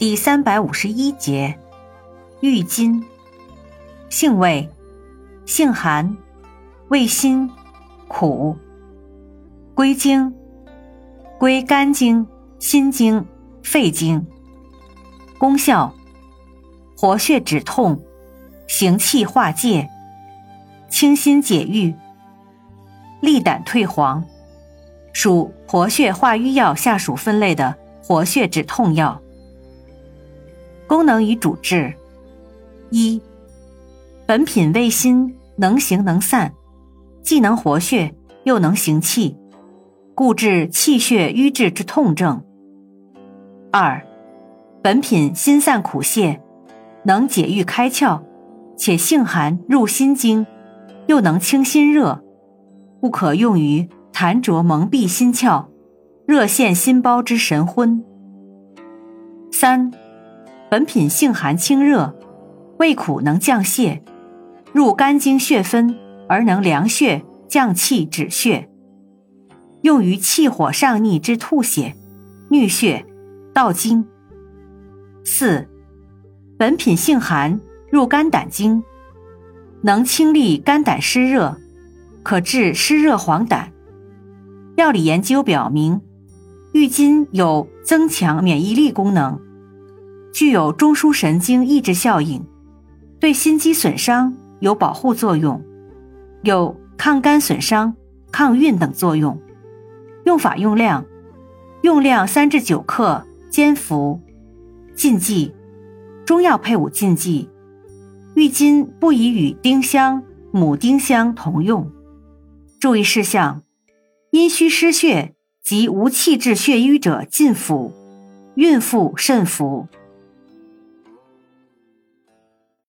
第三百五十一节，郁金，性味，性寒，味辛，苦，归经，归肝经、心经、肺经。功效，活血止痛，行气化结，清心解郁，利胆退黄，属活血化瘀药下属分类的活血止痛药。功能与主治：一、本品味辛，能行能散，既能活血又能行气，故治气血瘀滞之痛症。二、本品辛散苦泻，能解郁开窍，且性寒入心经，又能清心热，故可用于痰浊蒙蔽心窍、热陷心包之神昏。三。本品性寒清热，味苦能降泻，入肝经血分而能凉血降气止血，用于气火上逆之吐血、衄血、盗精。四，本品性寒，入肝胆经，能清利肝胆湿热，可治湿热黄疸。药理研究表明，郁金有增强免疫力功能。具有中枢神经抑制效应，对心肌损伤有保护作用，有抗肝损伤、抗孕等作用。用法用量：用量三至九克，煎服。禁忌：中药配伍禁忌，郁金不宜与丁香、母丁香同用。注意事项：阴虚失血及无气滞血瘀者禁服，孕妇慎服。